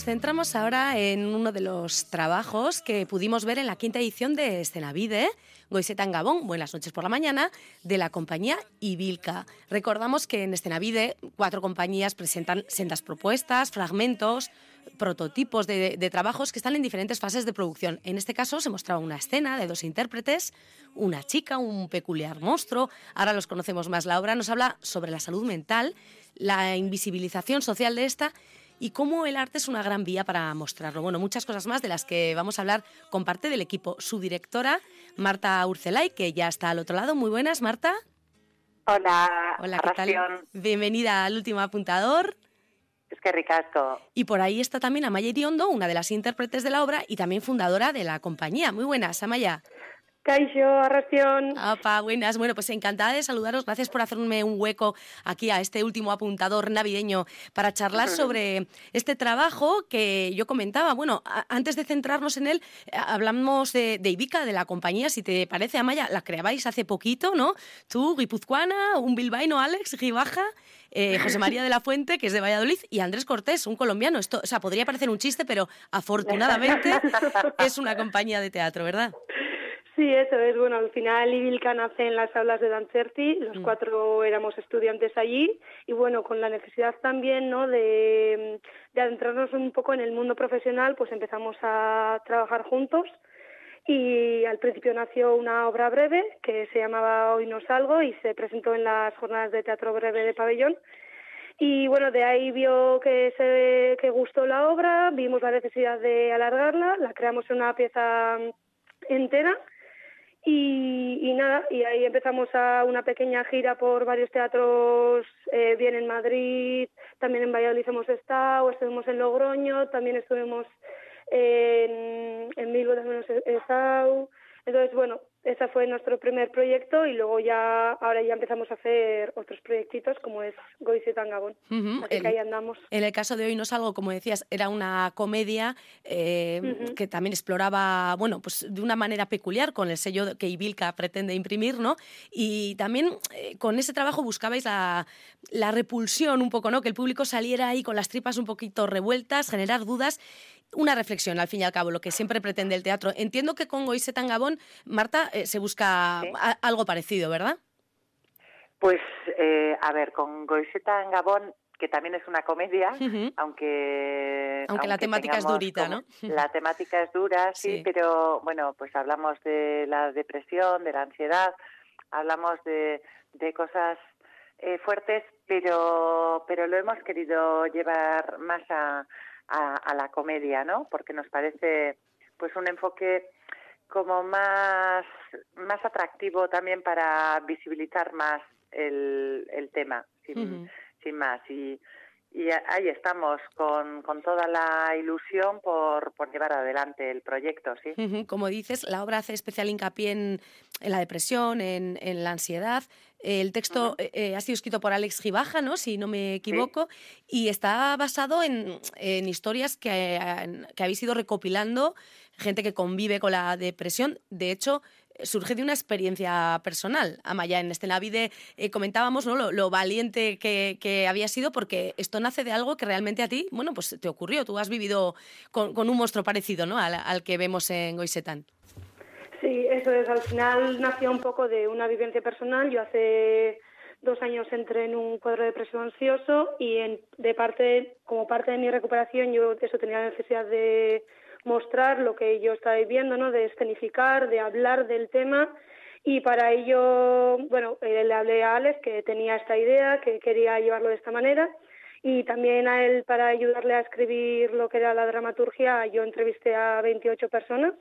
Nos centramos ahora en uno de los trabajos que pudimos ver en la quinta edición de Escenavide, Goisetan Gabón, Buenas noches por la mañana, de la compañía Ibilca. Recordamos que en Escenavide cuatro compañías presentan sendas propuestas, fragmentos, prototipos de, de, trabajos que están en diferentes fases de producción. En este caso se mostraba una escena de dos intérpretes, una chica, un peculiar monstruo. Ahora los conocemos más. La obra nos habla sobre la salud mental, la invisibilización social de esta y cómo el arte es una gran vía para mostrarlo. Bueno, muchas cosas más de las que vamos a hablar con parte del equipo. Su directora, Marta Urcelay, que ya está al otro lado. Muy buenas, Marta. Hola, Hola, ¿qué tal? Bienvenida al último apuntador. Es que ricasco. Y por ahí está también Amaya Iriondo, una de las intérpretes de la obra y también fundadora de la compañía. Muy buenas, Amaya. Caixo, Arración. Apa, buenas. Bueno, pues encantada de saludaros. Gracias por hacerme un hueco aquí a este último apuntador navideño para charlar sobre este trabajo que yo comentaba. Bueno, antes de centrarnos en él, eh, hablamos de, de Ibica, de la compañía. Si te parece, Amaya, la creabais hace poquito, ¿no? Tú, guipuzcoana, un bilbaíno, Alex, Gibaja, eh, José María de la Fuente, que es de Valladolid, y Andrés Cortés, un colombiano. Esto, o sea, podría parecer un chiste, pero afortunadamente es una compañía de teatro, ¿verdad? Sí, eso es. Bueno, al final Ibilca nace en las aulas de Dancerti, los mm. cuatro éramos estudiantes allí y bueno, con la necesidad también ¿no? de, de adentrarnos un poco en el mundo profesional, pues empezamos a trabajar juntos y al principio nació una obra breve que se llamaba Hoy no salgo y se presentó en las jornadas de teatro breve de pabellón y bueno, de ahí vio que se que gustó la obra, vimos la necesidad de alargarla, la creamos en una pieza entera y, y, nada, y ahí empezamos a una pequeña gira por varios teatros, eh, bien en Madrid, también en Valladolid hemos estado, estuvimos en Logroño, también estuvimos en, en Milgo, también hemos estado. Entonces, bueno, ese fue nuestro primer proyecto y luego ya, ahora ya empezamos a hacer otros proyectitos como es Goizetan Gabón. Uh Así el, que ahí andamos. En el caso de Hoy no salgo, como decías, era una comedia eh, uh -huh. que también exploraba, bueno, pues de una manera peculiar con el sello que Ibilca pretende imprimir, ¿no? Y también eh, con ese trabajo buscabais la, la repulsión un poco, ¿no? Que el público saliera ahí con las tripas un poquito revueltas, generar dudas una reflexión, al fin y al cabo, lo que siempre pretende el teatro. Entiendo que con Goisetan Gabón, Marta, eh, se busca sí. algo parecido, ¿verdad? Pues, eh, a ver, con Goisetan Gabón, que también es una comedia, uh -huh. aunque... Aunque, aunque la temática es durita, ¿no? La temática es dura, sí, sí, pero bueno, pues hablamos de la depresión, de la ansiedad, hablamos de, de cosas eh, fuertes, pero, pero lo hemos querido llevar más a a, a, la comedia, ¿no? Porque nos parece pues un enfoque como más, más atractivo también para visibilizar más el, el tema, sin, uh -huh. sin más. Y, y ahí estamos con, con, toda la ilusión por, por, llevar adelante el proyecto, sí. Uh -huh. Como dices, la obra hace especial hincapié en, en la depresión, en, en, la ansiedad. El texto uh -huh. eh, ha sido escrito por Alex Gibaja, ¿no? si no me equivoco, sí. y está basado en, en historias que, que habéis ido recopilando, gente que convive con la depresión. De hecho, surge de una experiencia personal. Amaya, en este Navide eh, comentábamos ¿no? lo, lo valiente que, que, había sido porque esto nace de algo que realmente a ti, bueno, pues te ocurrió. Tú has vivido con, con un monstruo parecido ¿no? al, al, que vemos en Goisetán. Sí, eso es. Al final nació un poco de una vivencia personal. Yo hace dos años entré en un cuadro de depresión ansioso y en, de parte, como parte de mi recuperación yo eso tenía la necesidad de mostrar lo que yo estaba viviendo, ¿no? De escenificar, de hablar del tema y para ello, bueno, eh, le hablé a Alex que tenía esta idea, que quería llevarlo de esta manera y también a él para ayudarle a escribir lo que era la dramaturgia, yo entrevisté a 28 personas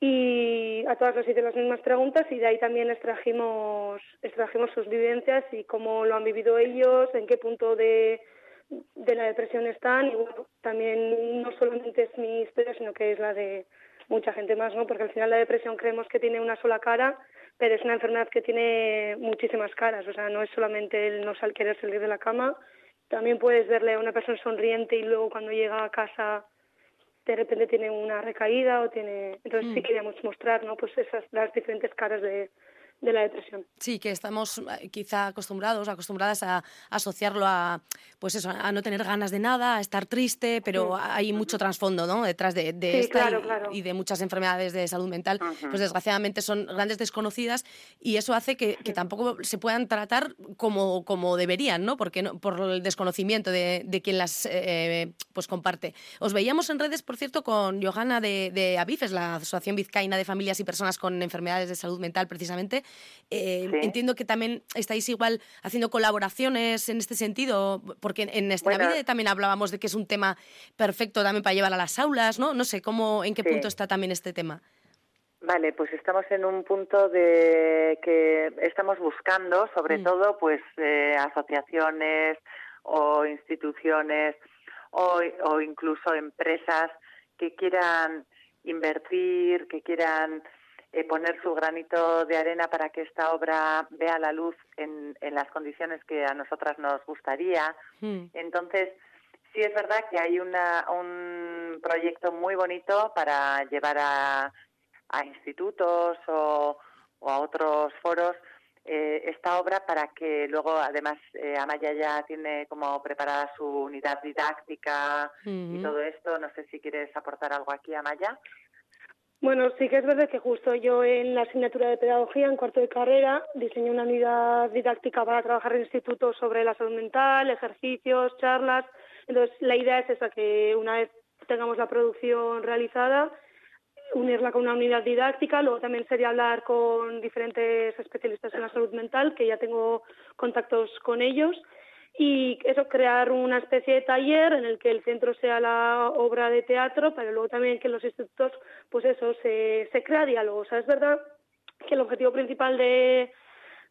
y a todas les hice las mismas preguntas y de ahí también extrajimos, extrajimos sus vivencias y cómo lo han vivido ellos, en qué punto de de la depresión están y bueno, también no solamente es mi historia, sino que es la de mucha gente más, ¿no? Porque al final la depresión creemos que tiene una sola cara, pero es una enfermedad que tiene muchísimas caras, o sea, no es solamente el no sal querer salir de la cama, también puedes verle a una persona sonriente y luego cuando llega a casa de repente tiene una recaída o tiene entonces mm. sí queríamos mostrar, ¿no? Pues esas las diferentes caras de de la depresión. Sí, que estamos eh, quizá acostumbrados, acostumbradas a, asociarlo a, pues eso, a no tener ganas de nada, a estar triste, pero hay mucho trasfondo, ¿no? Detrás de, de y, de muchas enfermedades de salud mental, pues desgraciadamente son grandes desconocidas y eso hace que, tampoco se puedan tratar como, como deberían, ¿no? Porque no, por el desconocimiento de, de quien las eh, pues comparte. Os veíamos en redes, por cierto, con Johanna de, de ABIFES, la Asociación Vizcaína de Familias y Personas con Enfermedades de Salud Mental, precisamente, eh, entiendo que también estáis igual haciendo colaboraciones en este sentido, porque en esta bueno, también hablábamos de que es un tema perfecto también para llevar a las aulas, ¿no? No sé cómo, en qué punto está también este tema. Vale, pues estamos en un punto de que estamos buscando, sobre mm. todo, pues eh, asociaciones o instituciones o, o incluso empresas que quieran invertir, que quieran eh, poner su granito de arena para que esta obra vea la luz en, en las condiciones que a nosotras nos gustaría. Hmm. Entonces, sí es verdad que hay una, un proyecto muy bonito para llevar a, a institutos o, a otros foros eh, esta obra para que luego, además, eh, Amaya ya tiene como preparada su unidad didáctica y hmm. todo esto. No sé si quieres aportar algo aquí, Amaya. Bueno, sí que es verdad que justo yo en la asignatura de pedagogía, en cuarto de carrera, diseñé una unidad didáctica para trabajar en institutos sobre la salud mental, ejercicios, charlas. Entonces, la idea es esa, que una vez tengamos la producción realizada, unirla con una unidad didáctica. Luego también sería hablar con diferentes especialistas en la salud mental, que ya tengo contactos con ellos y eso, crear una especie de taller en el que el centro sea la obra de teatro, pero luego también que los institutos, pues eso, se, se crea diálogo. O sea, es verdad que el objetivo principal de,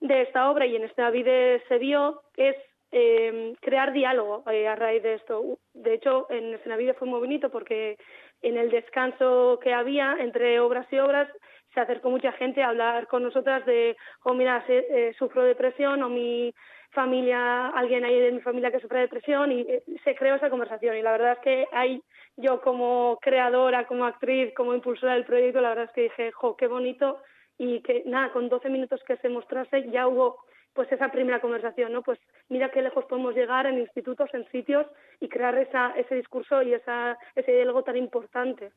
de esta obra y en esta vida se vio es eh, crear diálogo eh, a raíz de esto. De hecho, en Escenavide fue muy bonito porque en el descanso que había entre obras y obras se acercó mucha gente a hablar con nosotras de, oh, mira, eh, sufro depresión o mi familia, alguien ahí de mi familia que sufre depresión y eh, se creó esa conversación. Y la verdad es que hay, yo como creadora, como actriz, como impulsora del proyecto, la verdad es que dije, jo, qué bonito y que nada, con 12 minutos que se mostrase ya hubo pues esa primera conversación, ¿no? Pues mira qué lejos podemos llegar en institutos, en sitios y crear esa, ese discurso y esa, ese diálogo tan importante.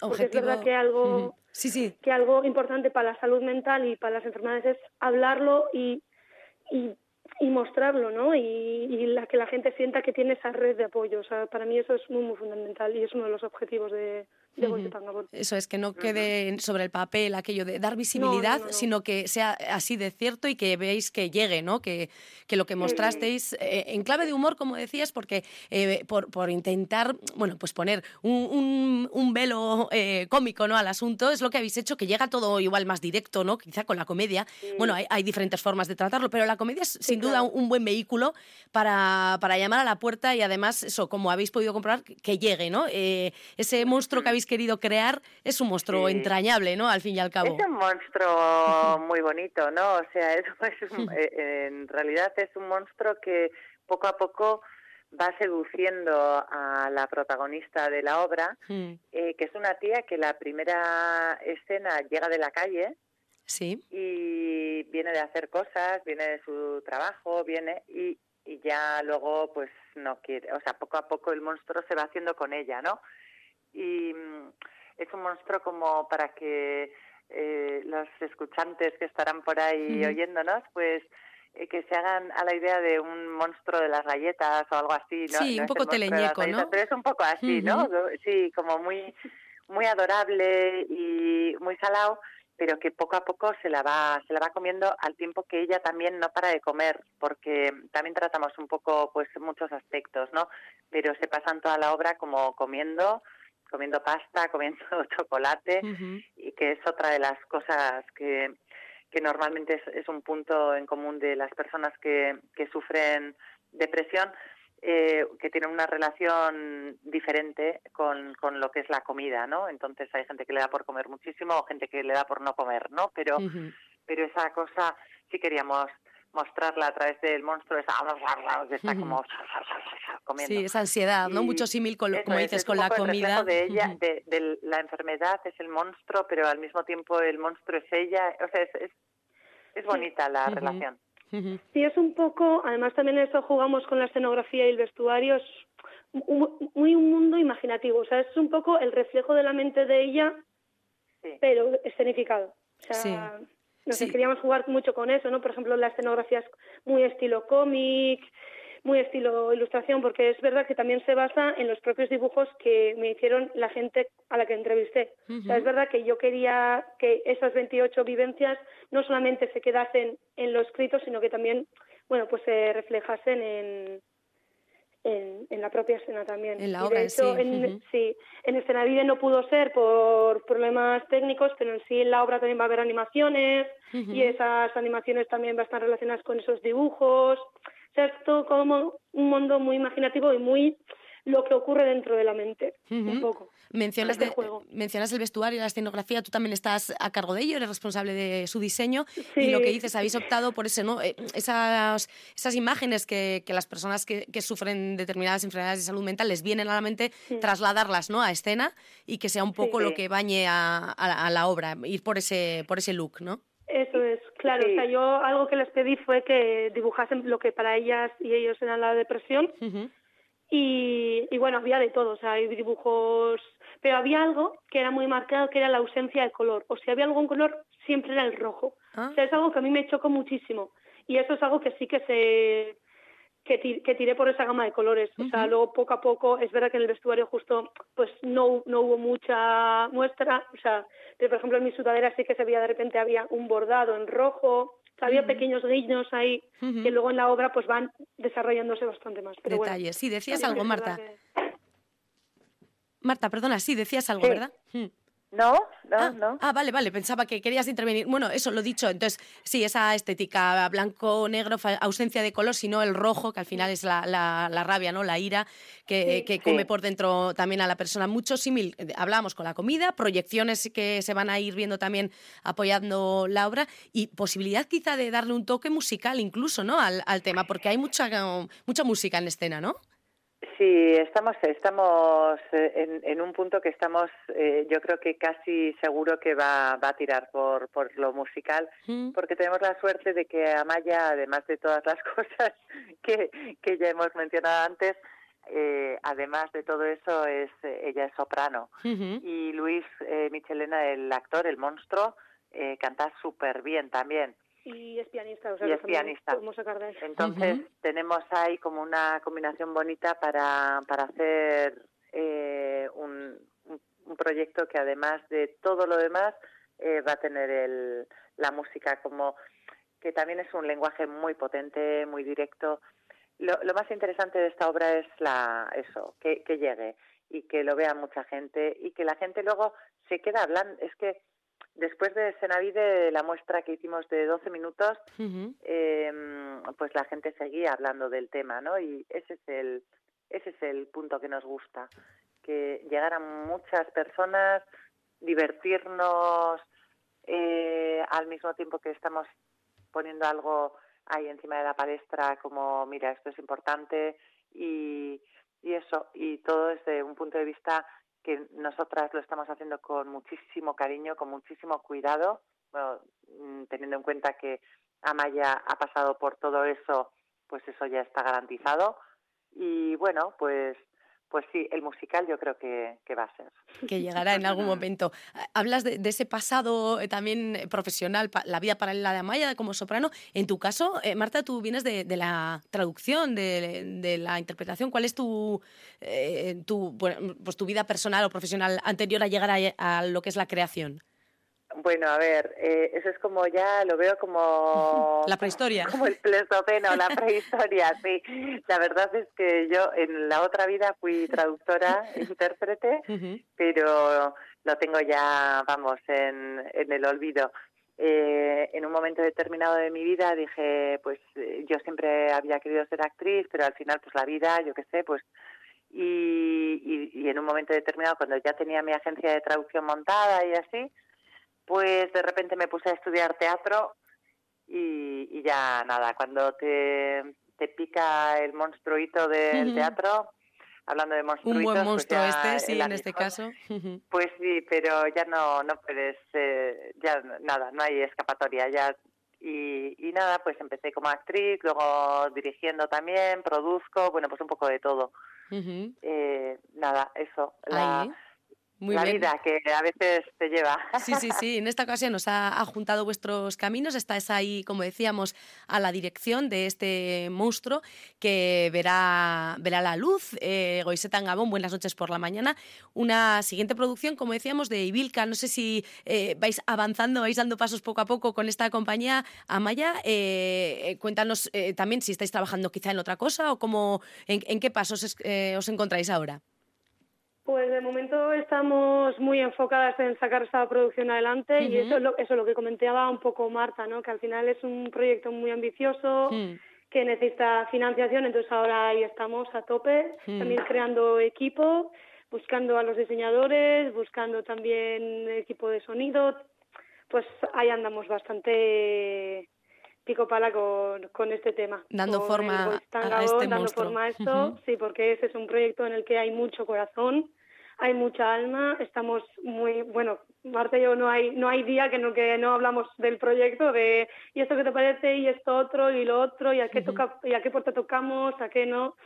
Porque es verdad que algo, sí, sí. que algo importante para la salud mental y para las enfermedades es hablarlo y, y y mostrarlo, ¿no? Y, y, la que la gente sienta que tiene esa red de apoyo. O sea, para mí eso es muy, muy fundamental y es uno de los objetivos de, eso es, que no quede sobre el papel aquello de dar visibilidad, sino que sea así de cierto y que veáis que llegue, ¿no? Que, que lo que mostrasteis eh, en clave de humor, como decías, porque eh, por, por, intentar, bueno, pues poner un, un, velo eh, cómico, ¿no? Al asunto, es lo que habéis hecho, que llega todo igual más directo, ¿no? Quizá con la comedia. Bueno, hay, hay, diferentes formas de tratarlo, pero la comedia es sin duda un, buen vehículo para, para, llamar a la puerta y además, eso, como habéis podido comprobar, que llegue, ¿no? ese monstruo que habéis querido crear es un monstruo entrañable, ¿no? Al fin y al cabo. Es un monstruo muy bonito, ¿no? O sea, es, eh, en realidad es un monstruo que poco a poco va seduciendo a la protagonista de la obra, mm. eh, que es una tía que la primera escena llega de la calle sí. y viene de hacer cosas, viene de su trabajo, viene y, y ya luego pues no quiere, o sea, poco a poco el monstruo se va haciendo con ella, ¿no? Y mm, es un monstruo como para que eh, los escuchantes que estarán por ahí oyéndonos, pues eh, que se hagan a la idea de un monstruo de las galletas o algo así, ¿no? Sí, un poco teleñeco, ¿no? Pero es un poco así, ¿no? Sí, como muy muy adorable y muy salado, pero que poco a poco se la va se la va comiendo al tiempo que ella también no para de comer, porque también tratamos un poco pues muchos aspectos, ¿no? Pero se pasan toda la obra como comiendo comiendo pasta, comiendo chocolate, y que es otra de las cosas que, que normalmente es, un punto en común de las personas que, que sufren depresión, eh, que tienen una relación diferente con, con lo que es la comida, ¿no? Entonces hay gente que le da por comer muchísimo o gente que le da por no comer, ¿no? Pero, pero esa cosa sí queríamos mostrarla a través del monstruo esa que está como comiendo. Sí, esa ansiedad, ¿no? Mucho símil, con, como dices, con la comida. de ella, de, la enfermedad es el monstruo, pero al mismo tiempo el monstruo es ella. O sea, es, es, bonita la relación. Sí, es un poco, además también eso jugamos con la escenografía y el vestuario, es muy un mundo imaginativo, o sea, es un poco el reflejo de la mente de ella, pero escenificado. O sea, nos queríamos jugar mucho con eso, ¿no? Por ejemplo, la escenografía es muy estilo cómic, muy estilo ilustración, porque es verdad que también se basa en los propios dibujos que me hicieron la gente a la que entrevisté. o sea, es verdad que yo quería que esas 28 vivencias no solamente se quedasen en lo escrito, sino que también, bueno, pues se reflejasen en, en, la propia escena también. En la obra en sí. En, sí, en no pudo ser por problemas técnicos, pero en sí en la obra también va a haber animaciones y esas animaciones también van a estar relacionadas con esos dibujos. O sea, es todo como un mundo muy imaginativo y muy lo que ocurre dentro de la mente, un poco. Mencionas, mencionas el vestuario y la escenografía, tú también estás a cargo de ello, eres responsable de su diseño y lo que dices, habéis optado por ese, ¿no? Eh, esas, esas imágenes que, que las personas que, que, sufren determinadas enfermedades de salud mental les vienen a la mente, trasladarlas ¿no? a escena y que sea un poco lo que bañe a, a, la obra, ir por ese, por ese look, ¿no? Eso es, claro. O sea, yo algo que les pedí fue que dibujasen lo que para ellas y ellos era la depresión. Y, y, bueno, había de todo, o sea, hay dibujos, pero había algo que era muy marcado, que era la ausencia de color. O si había algún color, siempre era el rojo. O sea, es algo que a mí me chocó muchísimo. Y eso es algo que sí que se que, que tiré por esa gama de colores. O sea, luego poco a poco, es verdad que en el vestuario justo pues no, no hubo mucha muestra. O sea, pero por ejemplo en mi sudadera sí que se veía de repente había un bordado en rojo había pequeños guiños ahí que luego en la obra pues van desarrollándose bastante más. Detalles. sí, decías algo, Marta. Marta, perdona, sí, decías algo, ¿verdad? No, no, ah, no. Ah, vale, vale, pensaba que querías intervenir. Bueno, eso lo dicho. Entonces, sí, esa estética blanco-negro, ausencia de color, sino el rojo, que al final es la, la, rabia, ¿no? La ira que, que come por dentro también a la persona. Mucho símil, eh, hablábamos con la comida, proyecciones que se van a ir viendo también apoyando la obra y posibilidad quizá de darle un toque musical incluso, ¿no? Al, al tema, porque hay mucha, mucha música en la escena, ¿no? Sí, estamos, estamos eh, en, un punto que estamos, eh, yo creo que casi seguro que va, va a tirar por, por lo musical, mm. porque tenemos la suerte de que Amaya, además de todas las cosas que, que ya hemos mencionado antes, eh, además de todo eso, es ella es soprano. Y Luis Michelena, el actor, el monstruo, canta súper bien también y es pianista, o sea, y es pianista. Entonces tenemos ahí como una combinación bonita para, para hacer eh, un, un, proyecto que además de todo lo demás eh, va a tener el, la música como que también es un lenguaje muy potente, muy directo. Lo, lo más interesante de esta obra es la eso, que, que llegue y que lo vea mucha gente y que la gente luego se queda hablando. Es que Después de Senavide, la muestra que hicimos de 12 minutos, em, pues la gente seguía hablando del tema, ¿no? Y ese es el, ese es el punto que nos gusta, que llegaran muchas personas, divertirnos eh, al mismo tiempo que estamos poniendo algo ahí encima de la palestra como, mira, esto es importante y, y eso, y todo desde un punto de vista que nosotras lo estamos haciendo con muchísimo cariño, con muchísimo cuidado, mm, teniendo en cuenta que Amaya ha pasado por todo eso, pues eso ya está garantizado. Y bueno, pues pues sí, el musical yo creo que, va a ser. Que llegará en algún momento. Hablas de, ese pasado eh, también eh, profesional, la vida paralela de Amaya como soprano. En tu caso, eh, Marta, tú vienes de, la traducción, de, la interpretación. ¿Cuál es tu, tu, pues tu vida personal o profesional anterior a llegar a lo que es la creación? Bueno, a ver, eh, eso es como ya lo veo como... La prehistoria. Como el Pleistoceno, la prehistoria, sí. La verdad es que yo en la otra vida fui traductora, intérprete, pero lo tengo ya, vamos, en, en el olvido. Eh, en un momento determinado de mi vida dije, pues eh, yo siempre había querido ser actriz, pero al final, pues la vida, yo qué sé, pues y, y, en un momento determinado, cuando ya tenía mi agencia de traducción montada y así, pues de repente me puse a estudiar teatro y, ya nada, cuando te, te pica el monstruito del teatro, hablando de monstruitos... Un buen pues monstruo este, sí, en este caso. Pues sí, pero ya no, no puedes, eh, ya nada, no hay escapatoria, ya y, nada, pues empecé como actriz, luego dirigiendo también, produzco, bueno, pues un poco de todo. eh, nada, eso. La, la vida que a veces te lleva. Sí, sí, sí. En esta ocasión nos ha, juntado vuestros caminos. Estás ahí, como decíamos, a la dirección de este monstruo que verá, verá la luz. Eh, Goiseta Gabón, buenas noches por la mañana. Una siguiente producción, como decíamos, de Ibilka. No sé si eh, vais avanzando, vais dando pasos poco a poco con esta compañía. Amaya, eh, eh cuéntanos eh, también si estáis trabajando quizá en otra cosa o cómo, en, en qué pasos os encontráis ahora. Pues de momento estamos muy enfocadas en sacar esta producción adelante y eso es, lo, eso lo que comentaba un poco Marta, ¿no? que al final es un proyecto muy ambicioso que necesita financiación, entonces ahora ahí estamos a tope, también creando equipo, buscando a los diseñadores, buscando también equipo de sonido, pues ahí andamos bastante pico pala con, con este tema. Dando forma a, este dando forma a esto, sí, porque ese es un proyecto en el que hay mucho corazón, hay mucha alma, estamos muy, bueno, Marta y yo no hay, no hay día que no, que no hablamos del proyecto, de y esto que te parece, y esto otro, y lo otro, y a qué, toca, y a qué puerta tocamos, a qué no.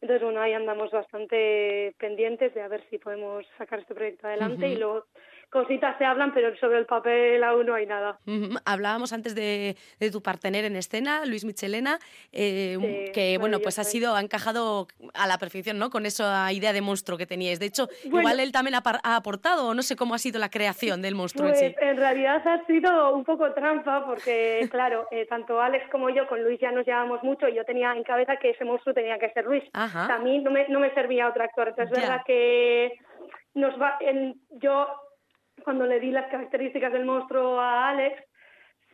Entonces, bueno, ahí andamos bastante pendientes de a ver si podemos sacar este proyecto adelante y luego cositas se hablan, pero sobre el papel aún no hay nada. Hablábamos antes de, tu partener en escena, Luis Michelena, eh, que bueno, pues ha sido, ha encajado a la perfección, ¿no? Con esa idea de monstruo que teníais. De hecho, igual él también ha, aportado, no sé cómo ha sido la creación del monstruo en sí. Pues, en realidad ha sido un poco trampa, porque claro, eh, tanto Alex como yo con Luis ya nos llevamos mucho y yo tenía en cabeza que ese monstruo tenía que ser Luis. a mí no me, no me servía otro actor. Entonces es verdad que nos va, en, yo cuando le di las características del monstruo a Alex,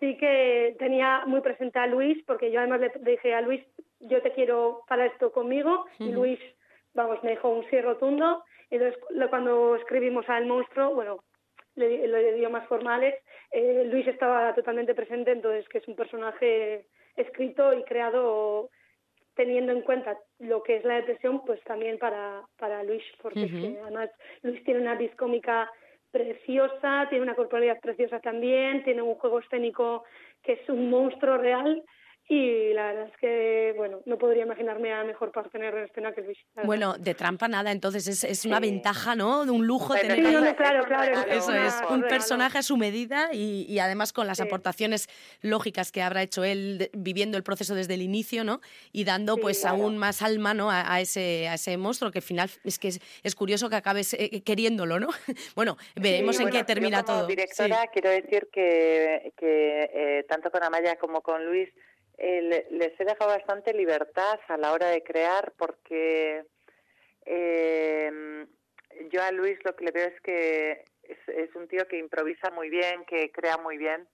sí que tenía muy presente a Luis, porque yo además le dije a Luis, yo te quiero para esto conmigo, y Luis, vamos, me dejó un sí rotundo. Entonces, cuando escribimos al monstruo, bueno, le, le dio más formales, eh, Luis estaba totalmente presente, entonces que es un personaje escrito y creado teniendo en cuenta lo que es la depresión, pues también para, para Luis, porque además Luis tiene una discómica preciosa, tiene una corporalidad preciosa también, tiene un juego escénico que es un monstruo real y la verdad es que, bueno, no podría imaginarme a mejor partener en escena que Luis. Bueno, de trampa nada, entonces es, es una ventaja, ¿no? De un lujo tener claro, claro, Eso es, un personaje a su medida y, y además con las aportaciones lógicas que habrá hecho él viviendo el proceso desde el inicio, ¿no? Y dando pues aún más alma, ¿no? A, ese, a ese monstruo que al final es que es, curioso que acabes eh, queriéndolo, ¿no? bueno, veremos en qué termina como todo. directora quiero decir que, que eh, tanto con Amaya como con Luis eh, les he dejado bastante libertad a la hora de crear porque eh, yo a Luis lo que le veo es que es, un tío que improvisa muy bien, que crea muy bien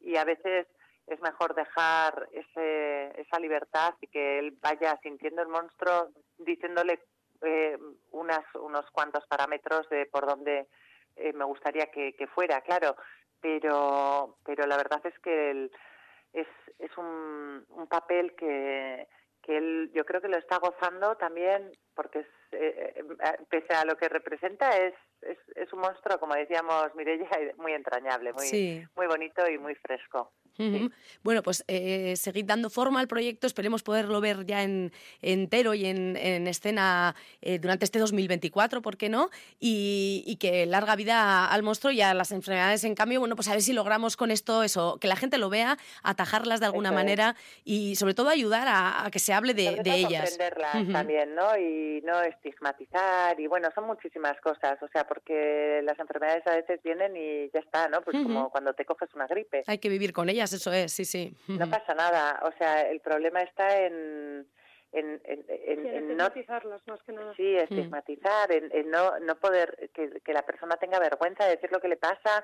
y a veces es mejor dejar ese, esa libertad y que él vaya sintiendo el monstruo diciéndole eh, unas, unos cuantos parámetros de por dónde eh, me gustaría que, que, fuera, claro, pero, pero la verdad es que el, es, es un, un papel que, que él yo creo que lo está gozando también porque es, eh, eh, pese a lo que representa es, es, es, un monstruo como decíamos Mireia muy entrañable muy muy bonito y muy fresco bueno, pues eh, seguid dando forma al proyecto, esperemos poderlo ver ya en, entero y en, escena eh, durante este 2024, ¿por qué no? Y, que larga vida al monstruo y a las enfermedades, en cambio, bueno, pues a ver si logramos con esto eso, que la gente lo vea, atajarlas de alguna manera y sobre todo ayudar a, que se hable de, de ellas. Comprenderlas también, ¿no? Y no estigmatizar y bueno, son muchísimas cosas, o sea, porque las enfermedades a veces vienen y ya está, ¿no? Pues como cuando te coges una gripe. Hay que vivir con ellas eso es, sí, sí. No pasa nada, o sea, el problema está en... En, en, en, no, más que nada. Sí, estigmatizar, en, no, no poder que, que, la persona tenga vergüenza de decir lo que le pasa,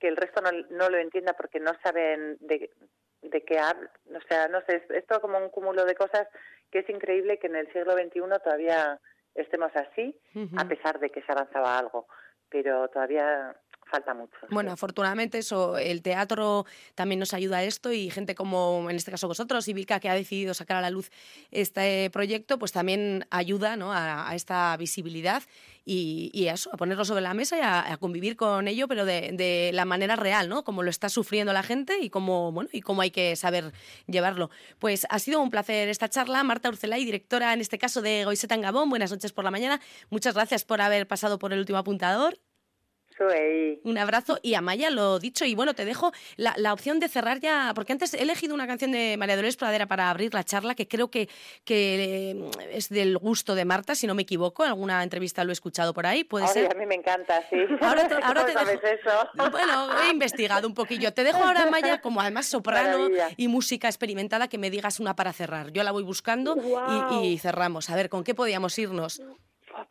que el resto no, no lo entienda porque no saben de, de qué habla. O sea, no sé, es, es, todo como un cúmulo de cosas que es increíble que en el siglo XXI todavía estemos así, a pesar de que se avanzaba algo. Pero todavía falta mucho. Bueno, afortunadamente eso, el teatro también nos ayuda a esto y gente como en este caso vosotros y Vilca que ha decidido sacar a la luz este proyecto, pues también ayuda ¿no? a, esta visibilidad y, a eso, a ponerlo sobre la mesa y a, convivir con ello, pero de, la manera real, ¿no? Como lo está sufriendo la gente y cómo, bueno, y cómo hay que saber llevarlo. Pues ha sido un placer esta charla. Marta Urcelay, directora en este caso de Goiseta en Gabón. Buenas noches por la mañana. Muchas gracias por haber pasado por el último apuntador. Un abrazo y Amaya, lo dicho. Y bueno, te dejo la, opción de cerrar ya, porque antes he elegido una canción de María Dolores Pradera para abrir la charla, que creo que, que eh, es del gusto de Marta, si no me equivoco. En alguna entrevista lo he escuchado por ahí. ¿Puede ser? A mí me encanta, sí. Ahora te, ahora eso? Bueno, he investigado un poquillo. Te dejo ahora, Amaya, como además soprano y música experimentada, que me digas una para cerrar. Yo la voy buscando y, y cerramos. A ver, ¿con qué podíamos irnos?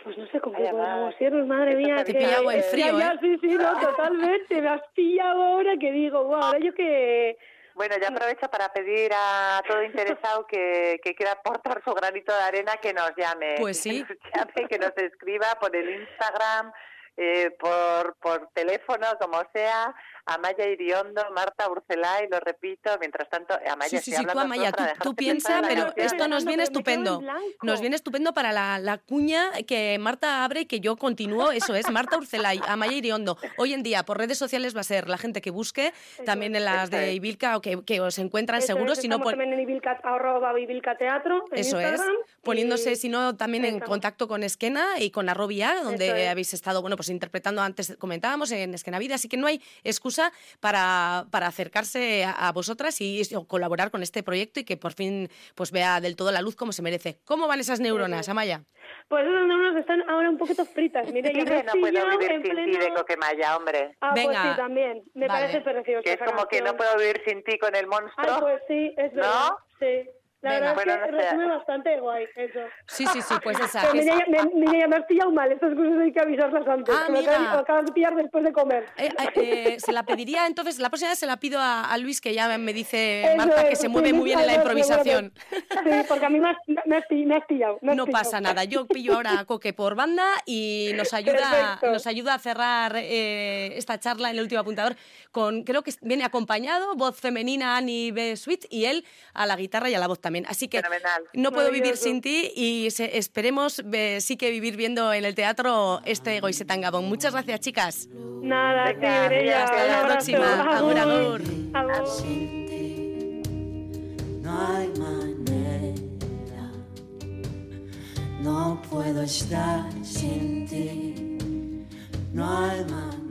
Pues no sé cómo podemos irnos, madre mía. Te he pillado frío, ya, ¿eh? Sí, sí, no, totalmente. Me has pillado ahora que digo, wow, ahora yo que... Bueno, ya aprovecho para pedir a todo interesado que, que quiera aportar su granito de arena que nos llame. Pues sí. Que nos llame, que nos escriba por el Instagram, eh, por, por teléfono, como sea, Amaya Iriondo, Marta Urcelay, lo repito, mientras tanto, Amaya, sí, sí, sí, tú, Amaya, tú, piensa, pero esto nos viene estupendo. Nos viene estupendo para la, la, cuña que Marta abre y que yo continúo, eso es, Marta Urcelay, Amaya Iriondo. Hoy en día, por redes sociales va a ser la gente que busque, también en las de Ibilca, o que, que os encuentran seguros. si no, también en Ibilca, arroba Ibilca Teatro, Eso es, poniéndose, si no, también en contacto con Esquena y con Arrobia, donde habéis estado, bueno, pues interpretando antes, comentábamos, en Esquena Vida, así que no hay excusa para, para acercarse a, vosotras y, colaborar con este proyecto y que por fin pues vea del todo la luz como se merece. ¿Cómo van esas neuronas, Amaya? Pues esas neuronas están ahora un poquito fritas. Mire, yo no puedo vivir sin ti de Coquemaya, hombre. Ah, pues sí, también. Me parece precioso. Que es como que no puedo vivir sin ti con el monstruo. Ah, pues sí, es verdad. ¿No? Sí. La verdad es que resume bastante guay eso. Sí, sí, sí, pues esa. Pero me, me, has pillado mal, estas cosas hay que avisarlas antes. Ah, me acabas de pillar después de comer. Eh, eh, eh, se la pediría, entonces, la próxima vez se la pido a, Luis, que ya me dice Marta que se mueve muy bien en la improvisación. Sí, porque a mí me has, me has pillado. no pasa nada, yo pillo ahora a Coque por banda y nos ayuda, nos ayuda a cerrar esta charla en el último apuntador con, creo que viene acompañado, voz femenina Annie B. Sweet y él a la guitarra y a la voz también. Así que no puedo vivir sin ti y esperemos sí que vivir viendo en el teatro este Goisetán Gabón. Muchas gracias, chicas. Nada, Hasta la próxima. Agur, agur. No hay manera, no puedo estar sin ti, no hay manera.